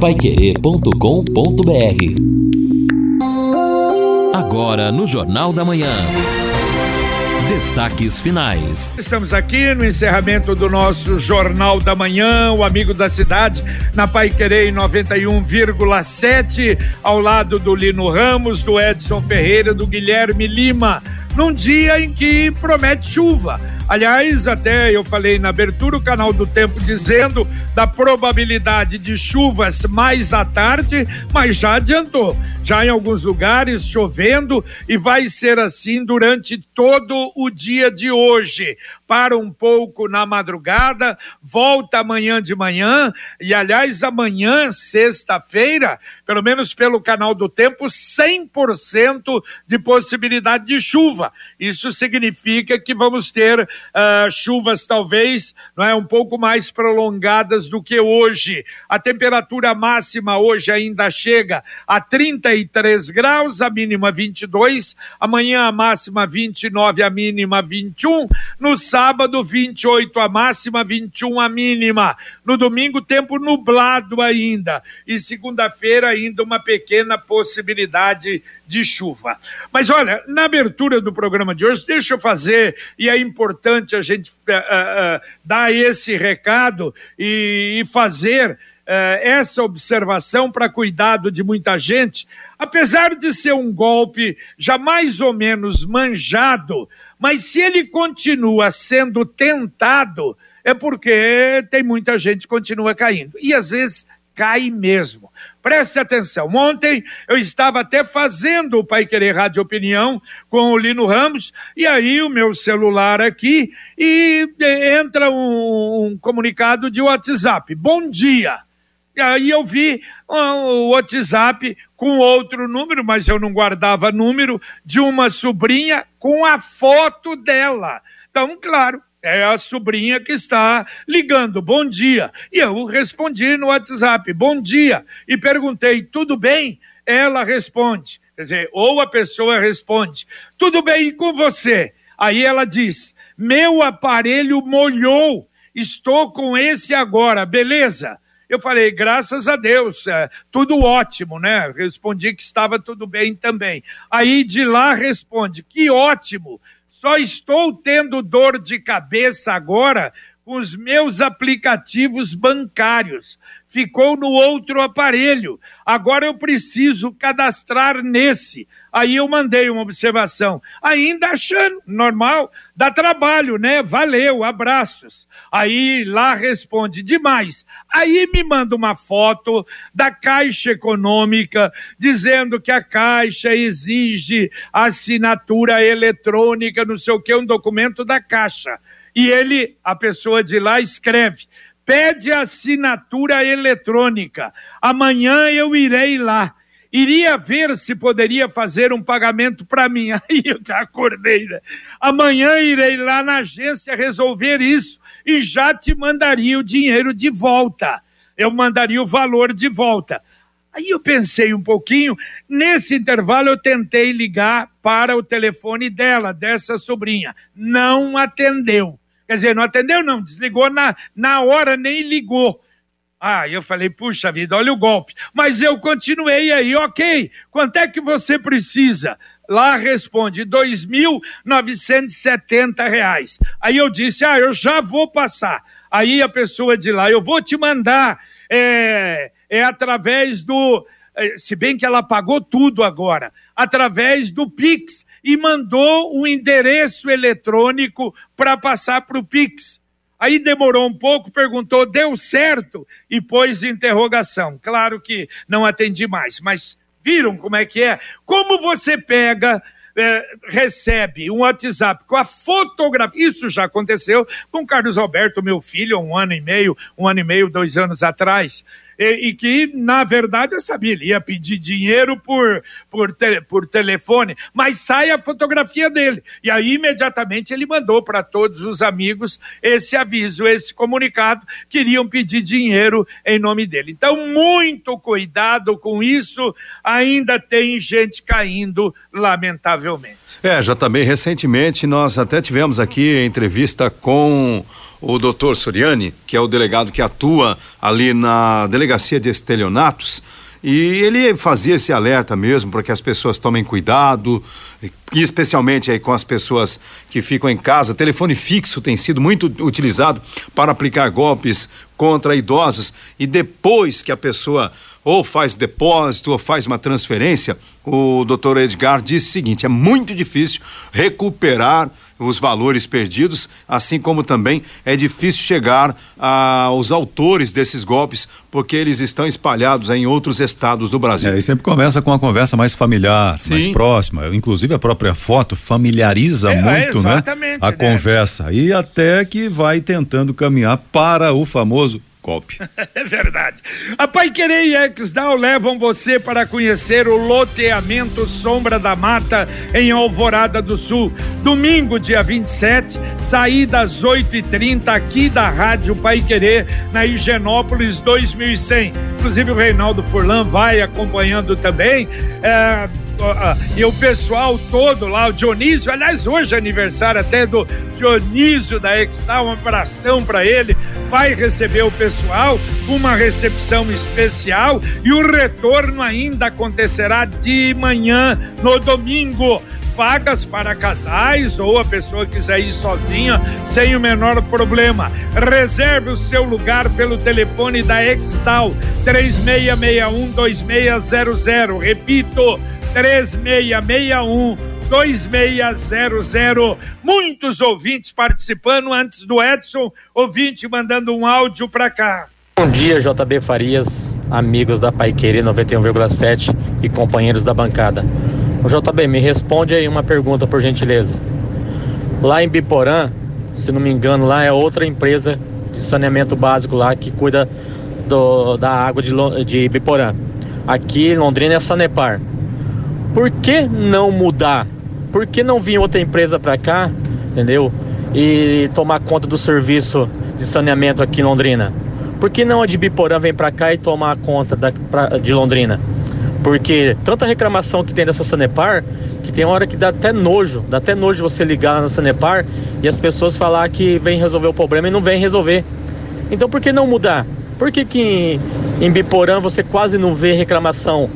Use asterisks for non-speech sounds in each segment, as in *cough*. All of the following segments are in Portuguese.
paiquerê.com.br Agora no Jornal da Manhã. Destaques finais. Estamos aqui no encerramento do nosso Jornal da Manhã, o Amigo da Cidade, na Pai Querer 91,7, ao lado do Lino Ramos, do Edson Ferreira, do Guilherme Lima, num dia em que promete chuva. Aliás, até eu falei na abertura o canal do Tempo dizendo da probabilidade de chuvas mais à tarde, mas já adiantou já em alguns lugares chovendo e vai ser assim durante todo o dia de hoje para um pouco na madrugada, volta amanhã de manhã, e aliás, amanhã, sexta-feira, pelo menos pelo canal do tempo, 100% de possibilidade de chuva. Isso significa que vamos ter uh, chuvas, talvez, não é, um pouco mais prolongadas do que hoje. A temperatura máxima hoje ainda chega a 33 graus, a mínima 22, amanhã a máxima 29, a mínima 21, no sábado Sábado, 28 a máxima, 21 a mínima. No domingo, tempo nublado ainda. E segunda-feira, ainda uma pequena possibilidade de chuva. Mas olha, na abertura do programa de hoje, deixa eu fazer, e é importante a gente uh, uh, dar esse recado e, e fazer uh, essa observação para cuidado de muita gente. Apesar de ser um golpe já mais ou menos manjado, mas se ele continua sendo tentado, é porque tem muita gente que continua caindo. E às vezes cai mesmo. Preste atenção. Ontem eu estava até fazendo o Pai Querer Rádio Opinião com o Lino Ramos, e aí o meu celular aqui, e entra um, um comunicado de WhatsApp. Bom dia. E aí eu vi o WhatsApp com outro número, mas eu não guardava número, de uma sobrinha com a foto dela. Então, claro, é a sobrinha que está ligando. Bom dia. E eu respondi no WhatsApp, bom dia. E perguntei, tudo bem? Ela responde. Quer dizer, ou a pessoa responde, tudo bem com você? Aí ela diz, meu aparelho molhou, estou com esse agora, beleza? Eu falei, graças a Deus, é, tudo ótimo, né? Respondi que estava tudo bem também. Aí de lá responde, que ótimo, só estou tendo dor de cabeça agora com os meus aplicativos bancários. Ficou no outro aparelho. Agora eu preciso cadastrar nesse. Aí eu mandei uma observação, ainda achando normal, dá trabalho, né? Valeu, abraços. Aí lá responde demais. Aí me manda uma foto da Caixa Econômica dizendo que a Caixa exige assinatura eletrônica, não sei o que, um documento da Caixa. E ele, a pessoa de lá, escreve: pede assinatura eletrônica. Amanhã eu irei lá iria ver se poderia fazer um pagamento para mim. *laughs* Aí eu acordei, né? Amanhã irei lá na agência resolver isso e já te mandaria o dinheiro de volta. Eu mandaria o valor de volta. Aí eu pensei um pouquinho, nesse intervalo eu tentei ligar para o telefone dela, dessa sobrinha. Não atendeu. Quer dizer, não atendeu, não, desligou na, na hora, nem ligou. Ah, eu falei, puxa vida, olha o golpe. Mas eu continuei aí, ok. Quanto é que você precisa? Lá responde, R$ 2.970. Aí eu disse, ah, eu já vou passar. Aí a pessoa de lá, eu vou te mandar, é, é através do, se bem que ela pagou tudo agora, através do Pix e mandou um endereço eletrônico para passar para o Pix. Aí demorou um pouco, perguntou, deu certo? E pôs interrogação. Claro que não atendi mais, mas viram como é que é? Como você pega, é, recebe um WhatsApp com a fotografia, isso já aconteceu com Carlos Alberto, meu filho, um ano e meio, um ano e meio, dois anos atrás e, e, que, na verdade, eu sabia, ele ia pedir dinheiro por, por, te, por telefone, mas sai a fotografia dele. E aí, imediatamente, ele mandou para todos os amigos esse aviso, esse comunicado, queriam pedir dinheiro em nome dele. Então, muito cuidado com isso, ainda tem gente caindo, lamentavelmente. É, já também recentemente nós até tivemos aqui entrevista com o doutor Soriani, que é o delegado que atua ali na delegacia de estelionatos, e ele fazia esse alerta mesmo para que as pessoas tomem cuidado, especialmente aí com as pessoas que ficam em casa. Telefone fixo tem sido muito utilizado para aplicar golpes contra idosos e depois que a pessoa ou faz depósito ou faz uma transferência, o doutor Edgar disse o seguinte: é muito difícil recuperar os valores perdidos, assim como também é difícil chegar aos autores desses golpes, porque eles estão espalhados em outros estados do Brasil. É, e sempre começa com uma conversa mais familiar, Sim. mais próxima. Inclusive a própria foto familiariza é, muito, né? A né? conversa. E até que vai tentando caminhar para o famoso golpe. *laughs* é verdade. A Pai Querer e Exdal levam você para conhecer o loteamento Sombra da Mata em Alvorada do Sul. Domingo, dia 27, saída às 8h30 aqui da Rádio Pai Querer, na Higienópolis 2100. Inclusive o Reinaldo Furlan vai acompanhando também. É, e o pessoal todo lá, o Dionísio, aliás, hoje é aniversário até do Dionísio da Extal, um abração para ele, vai receber o pessoal, uma recepção especial e o retorno ainda acontecerá de manhã no domingo vagas para casais ou a pessoa quiser ir sozinha sem o menor problema. Reserve o seu lugar pelo telefone da Extal 3661 2600. Repito, 3661 2600. Muitos ouvintes participando antes do Edson, ouvinte mandando um áudio para cá. Bom dia, JB Farias, amigos da Paiqueira 91,7 e companheiros da bancada. O JB, me responde aí uma pergunta, por gentileza. Lá em Biporã, se não me engano, lá é outra empresa de saneamento básico lá que cuida do, da água de, de Biporã. Aqui em Londrina é Sanepar. Por que não mudar? Por que não vir outra empresa para cá, entendeu? E tomar conta do serviço de saneamento aqui em Londrina? Por que não a de Biporã vem para cá e tomar conta da, pra, de Londrina? Porque tanta reclamação que tem dessa Sanepar, que tem hora que dá até nojo, dá até nojo você ligar na Sanepar e as pessoas falar que vem resolver o problema e não vem resolver. Então por que não mudar? Por que, que em, em Biporã você quase não vê reclamação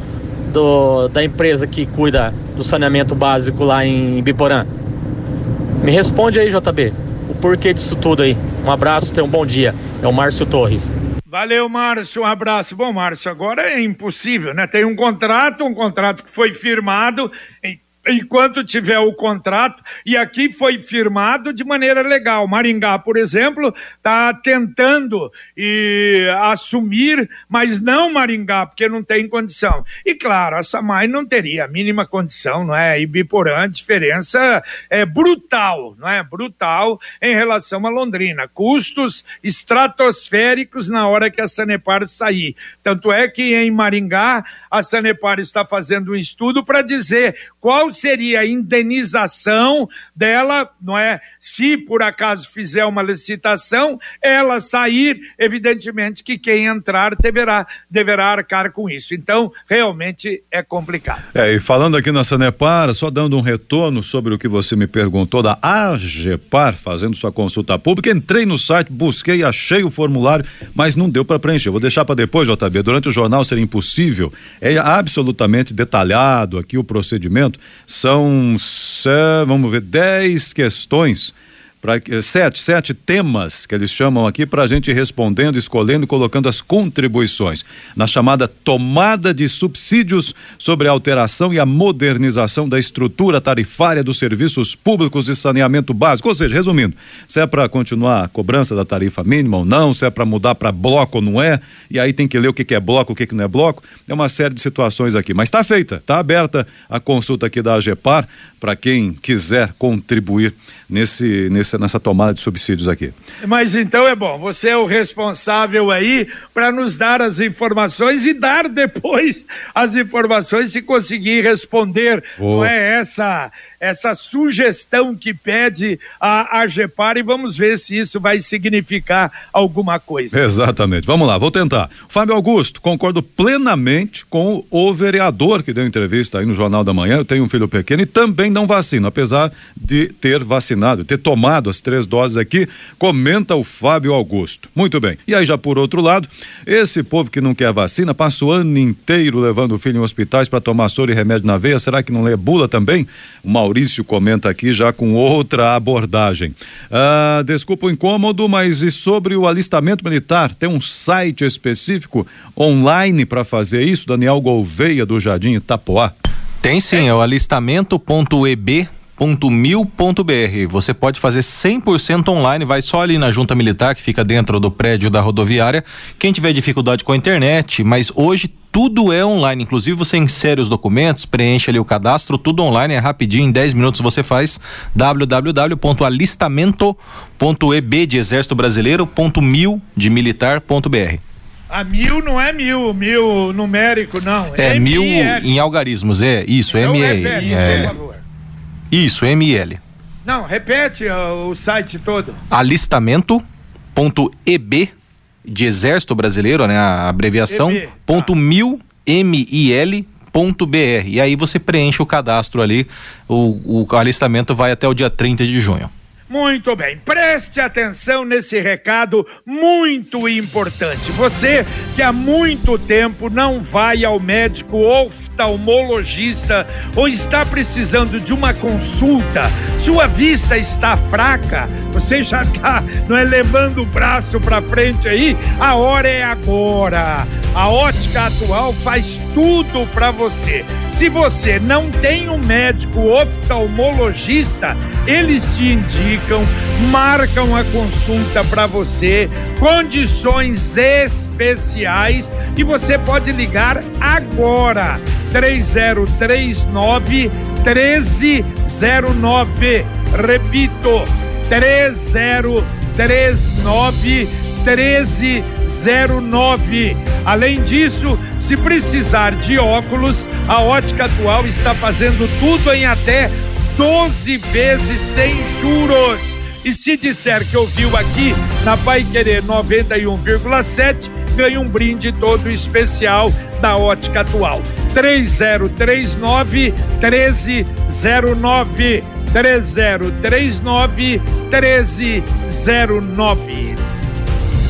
do, da empresa que cuida do saneamento básico lá em Biporã? Me responde aí, JB, o porquê disso tudo aí. Um abraço, tenha um bom dia. É o Márcio Torres. Valeu, Márcio, um abraço. Bom, Márcio, agora é impossível, né? Tem um contrato, um contrato que foi firmado enquanto tiver o contrato, e aqui foi firmado de maneira legal. Maringá, por exemplo, está tentando e, assumir, mas não Maringá, porque não tem condição. E claro, a Samai não teria a mínima condição, não é? E Biporã, a diferença é brutal, não é? Brutal em relação a Londrina. Custos estratosféricos na hora que a Sanepar sair. Tanto é que em Maringá, a Sanepar está fazendo um estudo para dizer qual seria a indenização dela, não é? Se por acaso fizer uma licitação, ela sair, evidentemente que quem entrar deverá, deverá arcar com isso. Então, realmente é complicado. É, e falando aqui na Sanepar, só dando um retorno sobre o que você me perguntou da AGEPAR, fazendo sua consulta pública, entrei no site, busquei, achei o formulário, mas não deu para preencher. Vou deixar para depois, JB, durante o jornal seria impossível. É absolutamente detalhado aqui o procedimento. São, vamos ver, dez questões sete, sete temas que eles chamam aqui para a gente respondendo, escolhendo, colocando as contribuições na chamada tomada de subsídios sobre a alteração e a modernização da estrutura tarifária dos serviços públicos de saneamento básico. Ou seja, resumindo, se é para continuar a cobrança da tarifa mínima ou não, se é para mudar para bloco ou não é, e aí tem que ler o que, que é bloco, o que, que não é bloco, é uma série de situações aqui. Mas está feita, está aberta a consulta aqui da AGEPAR para quem quiser contribuir nesse, nesse, nessa tomada de subsídios aqui. Mas então é bom, você é o responsável aí para nos dar as informações e dar depois as informações se conseguir responder. Oh. Não é essa essa sugestão que pede a AGEPAR e vamos ver se isso vai significar alguma coisa. Exatamente. Vamos lá, vou tentar. Fábio Augusto, concordo plenamente com o vereador que deu entrevista aí no Jornal da Manhã. Eu tenho um filho pequeno e também não vacino, apesar de ter vacinado, ter tomado as três doses aqui, comenta o Fábio Augusto. Muito bem. E aí, já por outro lado, esse povo que não quer vacina passa o ano inteiro levando o filho em hospitais para tomar soro e remédio na veia. Será que não lê bula também? O comenta aqui já com outra abordagem. Ah, desculpa o incômodo, mas e sobre o alistamento militar? Tem um site específico online para fazer isso? Daniel Gouveia do Jardim Itapoá. Tem sim, é o alistamento.eb .mil.br. Você pode fazer 100% online, vai só ali na junta militar que fica dentro do prédio da rodoviária. Quem tiver dificuldade com a internet, mas hoje tudo é online, inclusive você insere os documentos, preenche ali o cadastro, tudo online, é rapidinho, em 10 minutos você faz www.alistamento.eb de exército brasileiro.mil de militar.br. A mil não é mil, mil numérico, não. É, é mil em algarismos, é isso, então, ML. Repete, é, por favor. Isso, ML. Não, repete uh, o site todo. Alistamento.eb de Exército Brasileiro, né? A abreviação, EB, tá. ponto mil, M-I-L, ponto BR. E aí você preenche o cadastro ali, o, o alistamento vai até o dia 30 de junho. Muito bem, preste atenção nesse recado muito importante. Você que há muito tempo não vai ao médico oftalmologista ou está precisando de uma consulta, sua vista está fraca, você já está não é, levando o braço para frente aí, a hora é agora. A ótica atual faz tudo para você. Se você não tem um médico oftalmologista, eles te indicam, marcam a consulta para você, condições especiais e você pode ligar agora. 3039 1309. Repito, 3039 1309. Além disso, se precisar de óculos, a Ótica Atual está fazendo tudo em até 12 vezes sem juros. E se disser que ouviu aqui na Pai Querer 91,7, ganha um brinde todo especial da Ótica Atual. 3039 1309 3039 1309.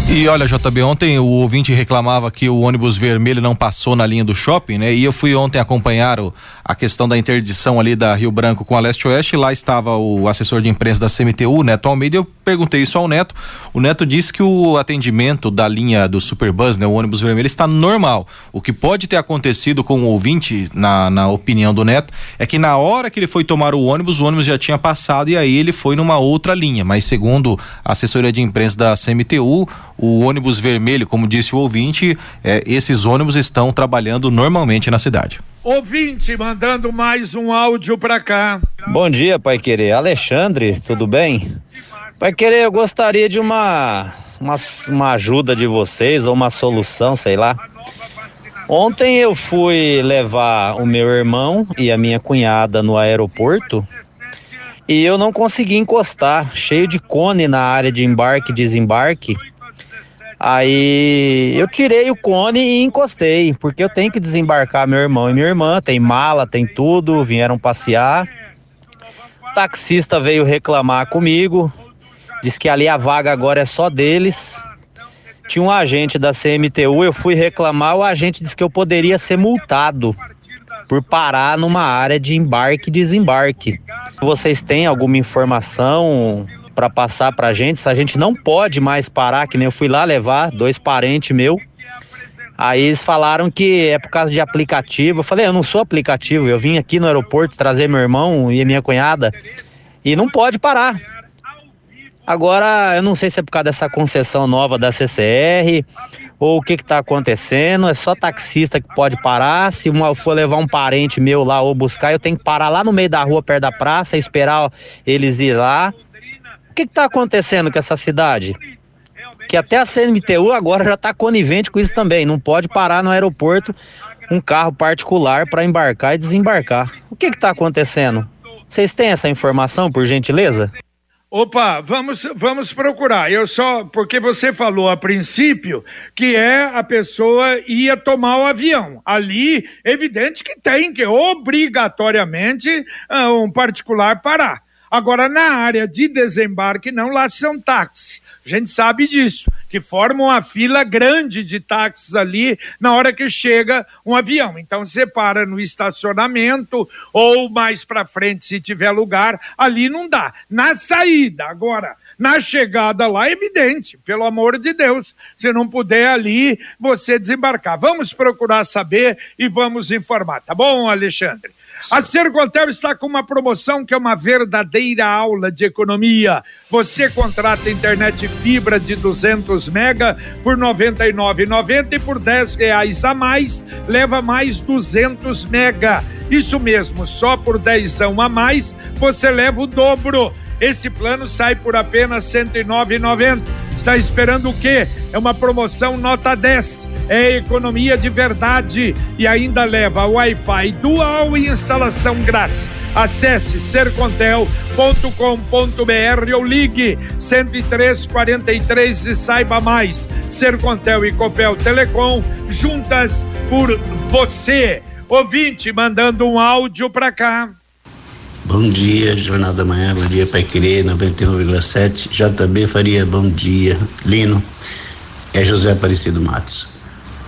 E olha, JB, ontem o ouvinte reclamava que o ônibus vermelho não passou na linha do shopping, né? E eu fui ontem acompanhar o, a questão da interdição ali da Rio Branco com a Leste Oeste. Lá estava o assessor de imprensa da CMTU, Neto Almeida. Eu perguntei isso ao Neto. O Neto disse que o atendimento da linha do Superbus, né? O ônibus vermelho, está normal. O que pode ter acontecido com o ouvinte, na, na opinião do Neto, é que na hora que ele foi tomar o ônibus, o ônibus já tinha passado e aí ele foi numa outra linha. Mas segundo a assessoria de imprensa da CMTU, o ônibus vermelho, como disse o ouvinte, é, esses ônibus estão trabalhando normalmente na cidade. Ouvinte, mandando mais um áudio para cá. Bom dia, Pai Querer. Alexandre, tudo bem? Pai Querer, eu gostaria de uma, uma, uma ajuda de vocês, ou uma solução, sei lá. Ontem eu fui levar o meu irmão e a minha cunhada no aeroporto e eu não consegui encostar, cheio de cone na área de embarque e desembarque. Aí eu tirei o cone e encostei, porque eu tenho que desembarcar meu irmão e minha irmã, tem mala, tem tudo, vieram passear. O taxista veio reclamar comigo, disse que ali a vaga agora é só deles. Tinha um agente da CMTU, eu fui reclamar, o agente disse que eu poderia ser multado por parar numa área de embarque e desembarque. Vocês têm alguma informação para passar para a gente. Se a gente não pode mais parar, que nem eu fui lá levar dois parentes meu. Aí eles falaram que é por causa de aplicativo. Eu falei, eu não sou aplicativo, eu vim aqui no aeroporto trazer meu irmão e minha cunhada e não pode parar. Agora, eu não sei se é por causa dessa concessão nova da CCR ou o que está acontecendo. É só taxista que pode parar. Se eu for levar um parente meu lá ou buscar, eu tenho que parar lá no meio da rua, perto da praça, esperar eles ir lá. O que está acontecendo com essa cidade? Que até a CMTU agora já está conivente com isso também. Não pode parar no aeroporto um carro particular para embarcar e desembarcar. O que está acontecendo? Vocês têm essa informação, por gentileza? Opa, vamos, vamos procurar. Eu só, porque você falou a princípio que é a pessoa ia tomar o avião. Ali, evidente que tem que obrigatoriamente uh, um particular parar. Agora, na área de desembarque, não, lá são táxis. A gente sabe disso, que formam uma fila grande de táxis ali na hora que chega um avião. Então você para no estacionamento ou mais para frente se tiver lugar, ali não dá. Na saída, agora, na chegada lá, é evidente, pelo amor de Deus, se não puder ali, você desembarcar. Vamos procurar saber e vamos informar, tá bom, Alexandre? A Sercontel está com uma promoção que é uma verdadeira aula de economia. Você contrata internet fibra de 200 mega por R$ 99,90 e por R$ reais a mais leva mais 200 mega. Isso mesmo, só por 10 a mais você leva o dobro. Esse plano sai por apenas R$ 109,90. Está esperando o quê? É uma promoção nota 10. É economia de verdade e ainda leva Wi-Fi dual e instalação grátis. Acesse sercontel.com.br ou ligue 10343 e saiba mais. Sercontel e Copel Telecom juntas por você. Ouvinte mandando um áudio para cá. Bom dia, Jornal da Manhã, bom dia, Pai Querer, 91,7. JB Faria, bom dia. Lino, é José Aparecido Matos.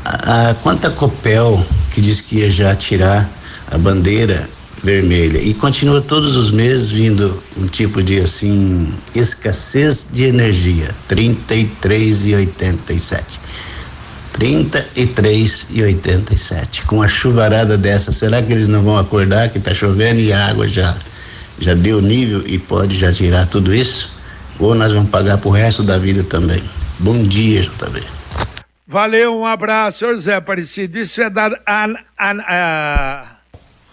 A, a, quanto a Copel, que diz que ia já tirar a bandeira vermelha, e continua todos os meses vindo um tipo de, assim, escassez de energia, 33,87. 33 e 87. Com a chuvarada dessa, será que eles não vão acordar que está chovendo e a água já já deu nível e pode já tirar tudo isso? Ou nós vamos pagar pro resto da vida também? Bom dia, JB. Valeu, um abraço, José Aparecido. Isso é da an, a,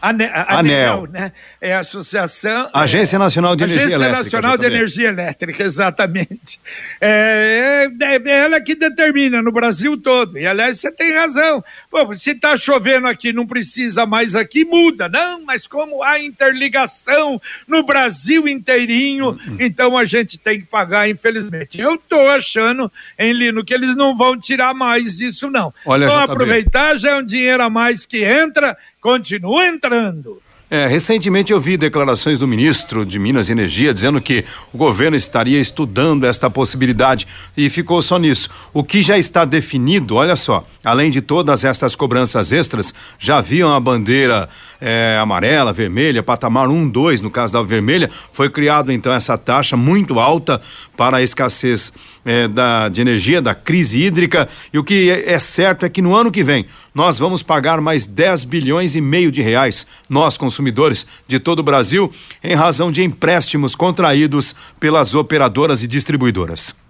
Ane, a, Anel, né? É a Associação. Agência Nacional de Agência Energia Elétrica. Agência Nacional de. Energia Elétrica, exatamente. É, é, é ela que determina no Brasil todo. E, aliás, você tem razão. Pô, se está chovendo aqui, não precisa mais aqui, muda. Não, mas como há interligação no Brasil inteirinho, Hum, então a gente tem que pagar, infelizmente. Eu estou achando, hein, Lino, que eles não vão tirar mais isso, não. Olha, Vão aproveitar, já é um dinheiro a mais que entra, continua entrando. É, recentemente eu vi declarações do ministro de Minas e Energia dizendo que o governo estaria estudando esta possibilidade e ficou só nisso. O que já está definido, olha só, além de todas estas cobranças extras, já haviam a bandeira é, amarela, vermelha, patamar 1, 2, no caso da vermelha, foi criado então essa taxa muito alta para a escassez é, da, de energia, da crise hídrica. E o que é, é certo é que no ano que vem nós vamos pagar mais 10 bilhões e meio de reais, nós consumidores de todo o Brasil, em razão de empréstimos contraídos pelas operadoras e distribuidoras.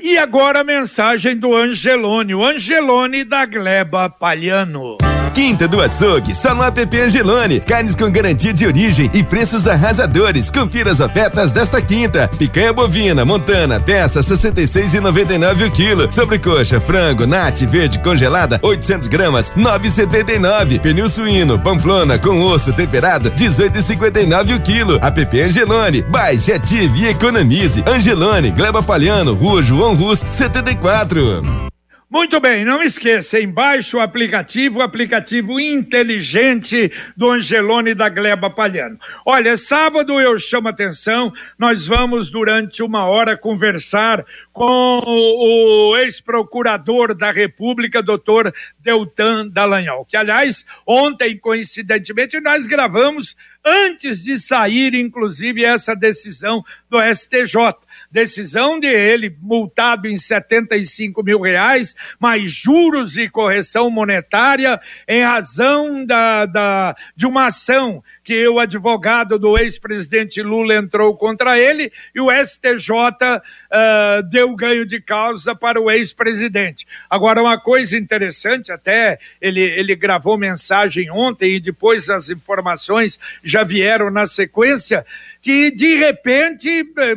E agora a mensagem do Angelone, o Angelone da Gleba Palhano. Quinta do Açougue, só no app Angelone. Carnes com garantia de origem e preços arrasadores. Confira as ofertas desta quinta. Picanha bovina, montana, peça 66,99 o quilo. Sobrecoxa, frango, nate verde congelada, 800 gramas, 9,79. Pernil suíno, pamplona com osso temperado, 18,59 o quilo. App Angelone. Baixe, ative e economize. Angelone, Gleba Palhano, Rua João Rus, 74. Muito bem, não esqueça, embaixo o aplicativo, o aplicativo inteligente do Angelone da Gleba Palhano. Olha, sábado eu chamo atenção, nós vamos durante uma hora conversar com o, ex-procurador da República, doutor Deltan Dallagnol, que aliás, ontem, coincidentemente, nós gravamos antes de sair, inclusive, essa decisão do STJ decisão de ele multado em 75 mil reais, mais juros e correção monetária em razão da, da, de uma ação que o advogado do ex-presidente Lula entrou contra ele e o STJ uh, deu ganho de causa para o ex-presidente. Agora, uma coisa interessante, até ele, ele gravou mensagem ontem e depois as informações já vieram na sequência, que de repente eh,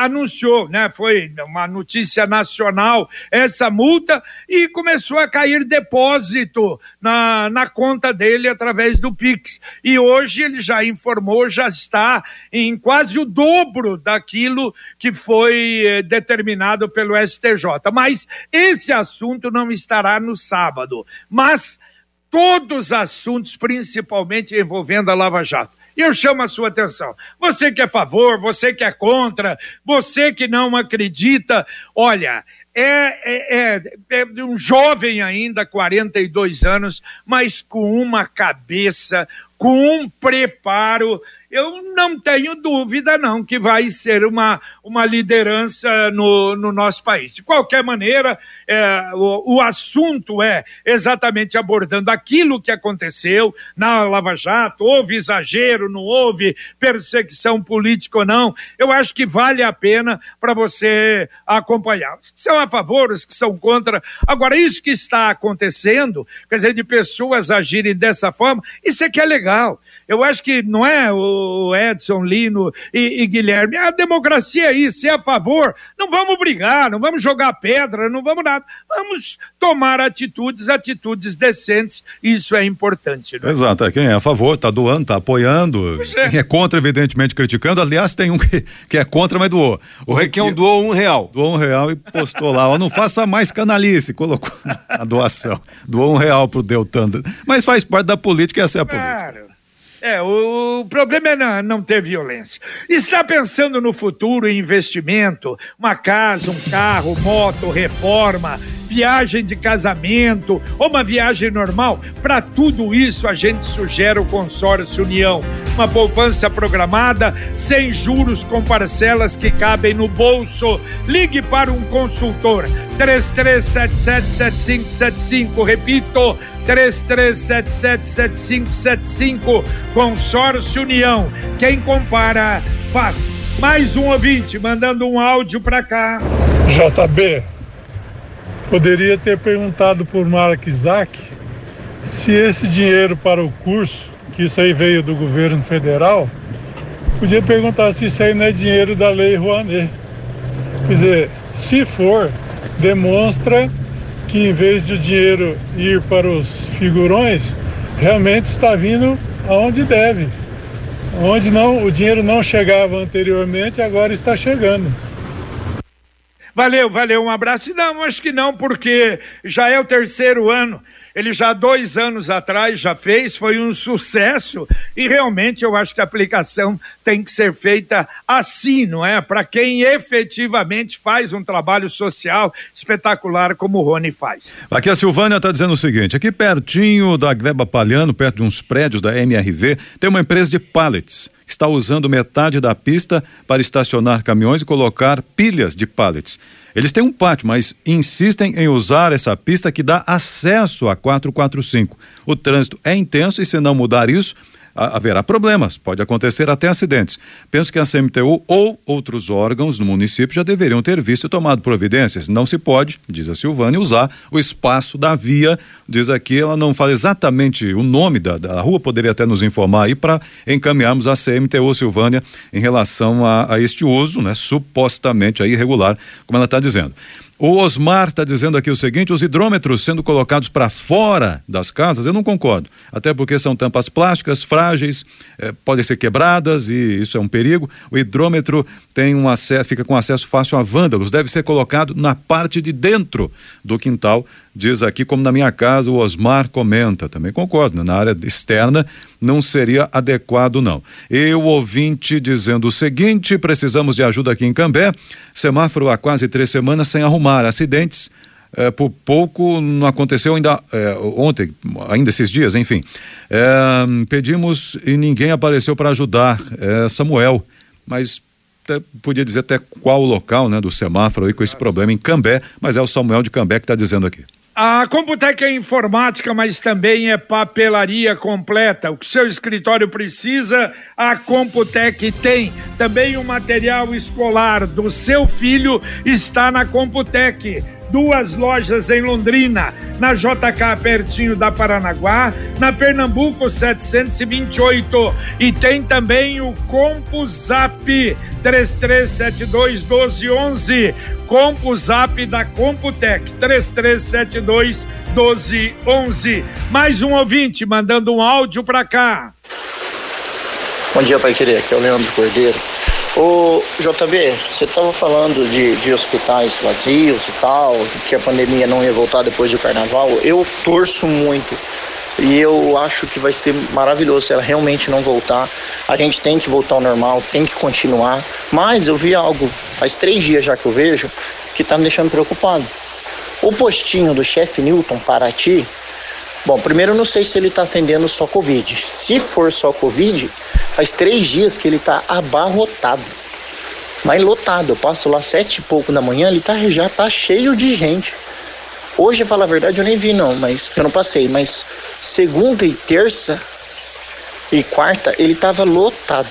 anunciou, né? Foi uma notícia nacional essa multa e começou a cair depósito na, na conta dele através do Pix. E hoje ele já informou, já está em quase o dobro daquilo que foi eh, determinado pelo STJ. Mas esse assunto não estará no sábado. Mas todos os assuntos, principalmente envolvendo a Lava Jato. E eu chamo a sua atenção. Você que é a favor, você que é contra, você que não acredita, olha, é, é, é, é um jovem ainda, 42 anos, mas com uma cabeça, com um preparo eu não tenho dúvida não que vai ser uma, uma liderança no, no nosso país. De qualquer maneira, é, o, o assunto é exatamente abordando aquilo que aconteceu na Lava Jato, houve exagero, não houve perseguição política ou não. Eu acho que vale a pena para você acompanhar. Os que são a favor, os que são contra. Agora, isso que está acontecendo, quer dizer, de pessoas agirem dessa forma, isso é que é legal. Eu acho que não é o Edson, Lino e, e Guilherme. A democracia é isso, é a favor. Não vamos brigar, não vamos jogar pedra, não vamos nada. Vamos tomar atitudes, atitudes decentes. Isso é importante. Né? Exato. É, quem é a favor está doando, está apoiando. É. Quem é contra, evidentemente, criticando. Aliás, tem um que, que é contra, mas doou. O Requião doou um real. Doou um real e postou lá. Ó, não faça mais canalice. Colocou a doação. Doou um real pro Deltan. Mas faz parte da política, essa é a política. Claro. É, o, problema é não, ter violência. Está pensando no futuro em investimento, uma casa, um carro, moto, reforma, viagem de casamento ou uma viagem normal? Para tudo isso, a gente sugere o Consórcio União. Uma poupança programada, sem juros, com parcelas que cabem no bolso. Ligue para um consultor. 33777575. Repito, 33777575, Consórcio União. Quem compara, faz. Mais um ouvinte mandando um áudio para cá. JB, poderia ter perguntado por Mark Isaac se esse dinheiro para o curso, que isso aí veio do governo federal, podia perguntar se isso aí não é dinheiro da Lei Rouanet. Quer dizer, se for, demonstra que em vez de o dinheiro ir para os figurões, realmente está vindo aonde deve. Onde não, o dinheiro não chegava anteriormente, agora está chegando. Valeu, valeu, um abraço. Não, acho que não, porque já é o terceiro ano ele já dois anos atrás já fez, foi um sucesso e realmente eu acho que a aplicação tem que ser feita assim, não é? Para quem efetivamente faz um trabalho social espetacular como o Rony faz. Aqui a Silvânia está dizendo o seguinte: aqui pertinho da Gleba Palhano, perto de uns prédios da MRV, tem uma empresa de pallets está usando metade da pista para estacionar caminhões e colocar pilhas de pallets. Eles têm um pátio, mas insistem em usar essa pista que dá acesso a 445. O trânsito é intenso e se não mudar isso, haverá problemas, pode acontecer até acidentes. Penso que a CMTU ou outros órgãos do município já deveriam ter visto e tomado providências. Não se pode, diz a Silvânia, usar o espaço da via. Diz aqui, ela não fala exatamente o nome da, da rua, poderia até nos informar aí para encaminharmos a CMTU Silvânia em relação a, a este uso, né, supostamente irregular, como ela está dizendo. O Osmar está dizendo aqui o seguinte: os hidrômetros sendo colocados para fora das casas, eu não concordo. Até porque são tampas plásticas, frágeis, eh, podem ser quebradas e isso é um perigo. O hidrômetro tem um acesso, fica com acesso fácil a vândalos, deve ser colocado na parte de dentro do quintal Diz aqui, como na minha casa, o Osmar comenta, também concordo, né? na área externa não seria adequado, não. E o ouvinte dizendo o seguinte: precisamos de ajuda aqui em Cambé, semáforo há quase três semanas sem arrumar, acidentes. É, por pouco não aconteceu ainda é, ontem, ainda esses dias, enfim. É, pedimos e ninguém apareceu para ajudar. Samuel, mas até, podia dizer até qual o local né, do semáforo aí com esse problema em Cambé, mas é o Samuel de Cambé que está dizendo aqui. A Computec é informática, mas também é papelaria completa. O que seu escritório precisa, a Computec tem. Também o material escolar do seu filho está na Computec duas lojas em Londrina, na JK pertinho da Paranaguá, na Pernambuco 728 e tem também o CompuZap 3372 1211. CompuZap da Computec 3372 1211. Mais um ouvinte mandando um áudio para cá. Bom dia, Pai Querer, aqui é o Leandro Cordeiro. Ô, JB, você estava falando de, de hospitais vazios e tal, que a pandemia não ia voltar depois do carnaval. Eu torço muito e eu acho que vai ser maravilhoso se ela realmente não voltar. A gente tem que voltar ao normal, tem que continuar. Mas eu vi algo, faz três dias já que eu vejo, que está me deixando preocupado. O postinho do chefe Newton Paraty, bom, primeiro eu não sei se ele está atendendo só Covid. Se for só Covid, Faz três dias que ele está abarrotado. Mas lotado. Eu passo lá sete e pouco da manhã, ele tá, já tá cheio de gente. Hoje, falar a verdade, eu nem vi não, mas eu não passei. Mas segunda e terça e quarta, ele tava lotado.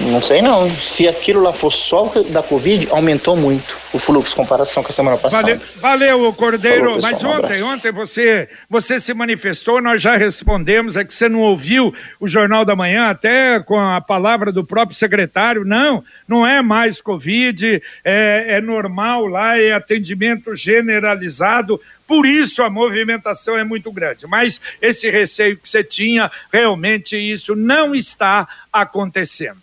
Não sei não. Se aquilo lá for só da Covid, aumentou muito o fluxo em comparação com a semana passada. Valeu, valeu Cordeiro. Falou, pessoal, Mas um ontem, abraço. ontem você, você se manifestou, nós já respondemos, é que você não ouviu o Jornal da Manhã, até com a palavra do próprio secretário. Não, não é mais Covid, é, é normal lá, é atendimento generalizado. Por isso a movimentação é muito grande. Mas esse receio que você tinha, realmente isso não está acontecendo.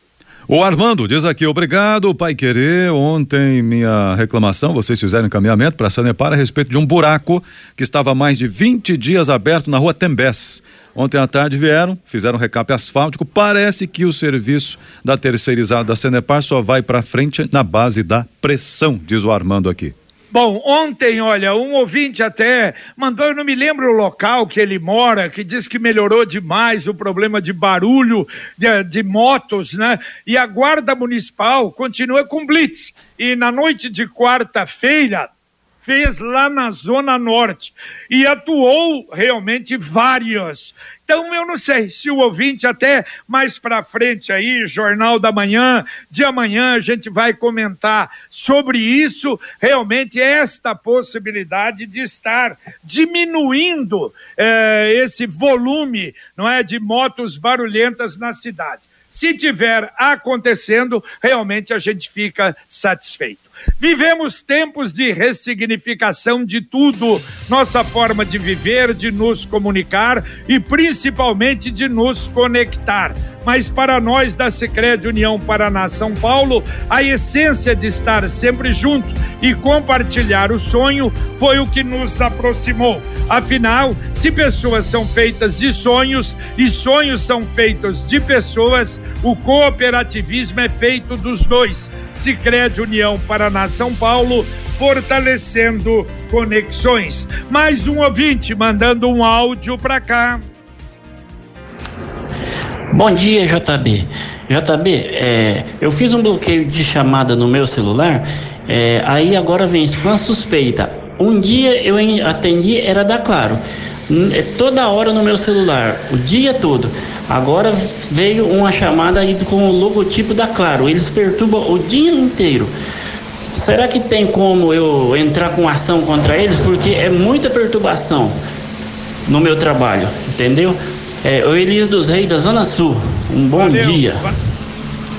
O Armando diz aqui, obrigado, Pai Querer. Ontem, minha reclamação, vocês fizeram encaminhamento para a Sanepar a respeito de um buraco que estava há mais de 20 dias aberto na rua Tembés. Ontem à tarde vieram, fizeram recap asfáltico. Parece que o serviço da terceirizada da Sanepar só vai para frente na base da pressão, diz o Armando aqui. Bom, ontem, olha, um ouvinte até mandou, eu não me lembro o local que ele mora, que diz que melhorou demais o problema de barulho de, de motos, né? E a Guarda Municipal continua com blitz. E na noite de quarta-feira, fez lá na Zona Norte e atuou realmente várias. Então eu não sei se o ouvinte até mais para frente aí, Jornal da Manhã, de amanhã a gente vai comentar sobre isso, realmente esta possibilidade de estar diminuindo eh, esse volume, não é, de motos barulhentas na cidade. Se tiver acontecendo, realmente a gente fica satisfeito. Vivemos tempos de ressignificação de tudo, nossa forma de viver, de nos comunicar e principalmente de nos conectar. Mas para nós da Sicredi União Paraná São Paulo, a essência de estar sempre junto e compartilhar o sonho foi o que nos aproximou. Afinal, se pessoas são feitas de sonhos e sonhos são feitos de pessoas, o cooperativismo é feito dos dois. Sicredi União Paraná São Paulo, fortalecendo conexões. Mais um ouvinte mandando um áudio para cá. Bom dia, JB. JB, é, eu fiz um bloqueio de chamada no meu celular, é, aí agora vem com a suspeita. Um dia eu en- atendi, era da Claro. É toda hora no meu celular, o dia todo. Agora veio uma chamada aí com o logotipo da Claro. Eles perturbam o dia inteiro. Será que tem como eu entrar com ação contra eles? Porque é muita perturbação no meu trabalho, entendeu? É, o Elias dos Reis da Zona Sul. Um bom Valeu. dia.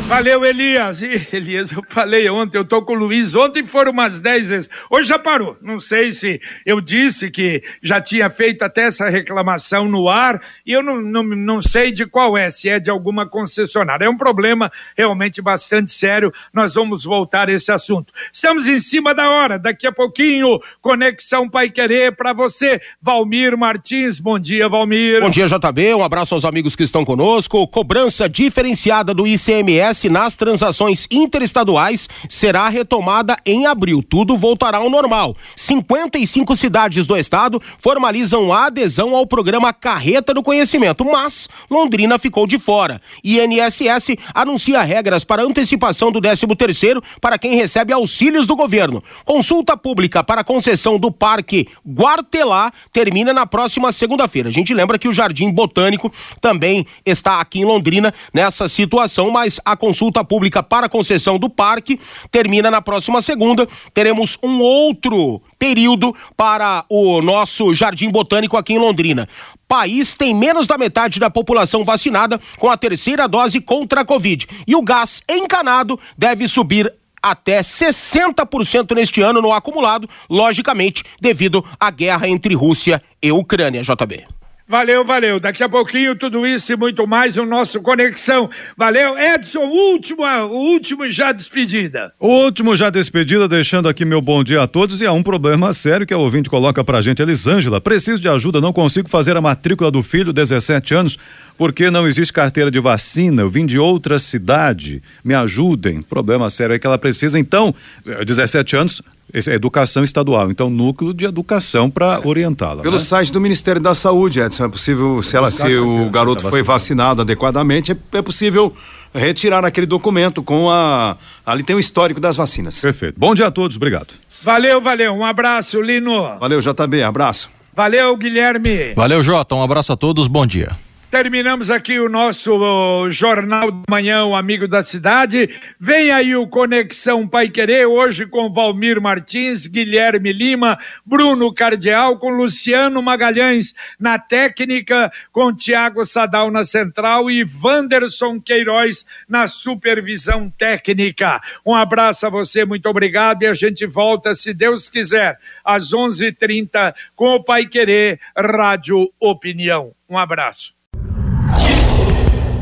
Va- Valeu, Elias. Elias, eu falei ontem, eu tô com o Luiz. Ontem foram umas 10 vezes. Hoje já parou. Não sei se eu disse que já tinha feito até essa reclamação no ar e eu não, não, não sei de qual é, se é de alguma concessionária. É um problema realmente bastante sério. Nós vamos voltar a esse assunto. Estamos em cima da hora. Daqui a pouquinho, Conexão Pai Querer para você. Valmir Martins. Bom dia, Valmir. Bom dia, JB. Um abraço aos amigos que estão conosco. Cobrança diferenciada do ICMS nas transações interestaduais será retomada em abril. Tudo voltará ao normal. 55 cidades do estado formalizam a adesão ao programa Carreta do Conhecimento, mas Londrina ficou de fora. INSS anuncia regras para antecipação do 13º para quem recebe auxílios do governo. Consulta pública para concessão do Parque Guartelá termina na próxima segunda-feira. A gente lembra que o Jardim Botânico também está aqui em Londrina nessa situação, mas a consulta pública para concessão do parque termina na próxima segunda. Teremos um outro período para o nosso Jardim Botânico aqui em Londrina. País tem menos da metade da população vacinada com a terceira dose contra a Covid. E o gás encanado deve subir até 60% neste ano no acumulado, logicamente, devido à guerra entre Rússia e Ucrânia, JB. Valeu, valeu. Daqui a pouquinho tudo isso e muito mais no nosso Conexão. Valeu. Edson, último, o último já despedida. O último já despedida, deixando aqui meu bom dia a todos e há um problema sério que a ouvinte coloca pra gente. Elisângela, preciso de ajuda, não consigo fazer a matrícula do filho, 17 anos, porque não existe carteira de vacina. Eu vim de outra cidade. Me ajudem. Problema sério é que ela precisa, então, 17 anos, esse é educação estadual, então núcleo de educação para orientá-la. Pelo né? site do Ministério da Saúde, Edson, é possível, se, ela, se o garoto foi vacinado adequadamente, é, é possível retirar aquele documento com a. Ali tem o histórico das vacinas. Perfeito. Bom dia a todos, obrigado. Valeu, valeu. Um abraço, Lino. Valeu, JB, abraço. Valeu, Guilherme. Valeu, Jota. Um abraço a todos, bom dia. Terminamos aqui o nosso Jornal da Manhã, o Amigo da Cidade. Vem aí o Conexão Pai Querer, hoje com Valmir Martins, Guilherme Lima, Bruno Cardial, com Luciano Magalhães na técnica, com Tiago Sadal na central e Wanderson Queiroz na supervisão técnica. Um abraço a você, muito obrigado e a gente volta, se Deus quiser, às 11:30 h 30 com o Pai Querer Rádio Opinião. Um abraço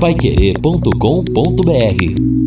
Paiquerê.com.br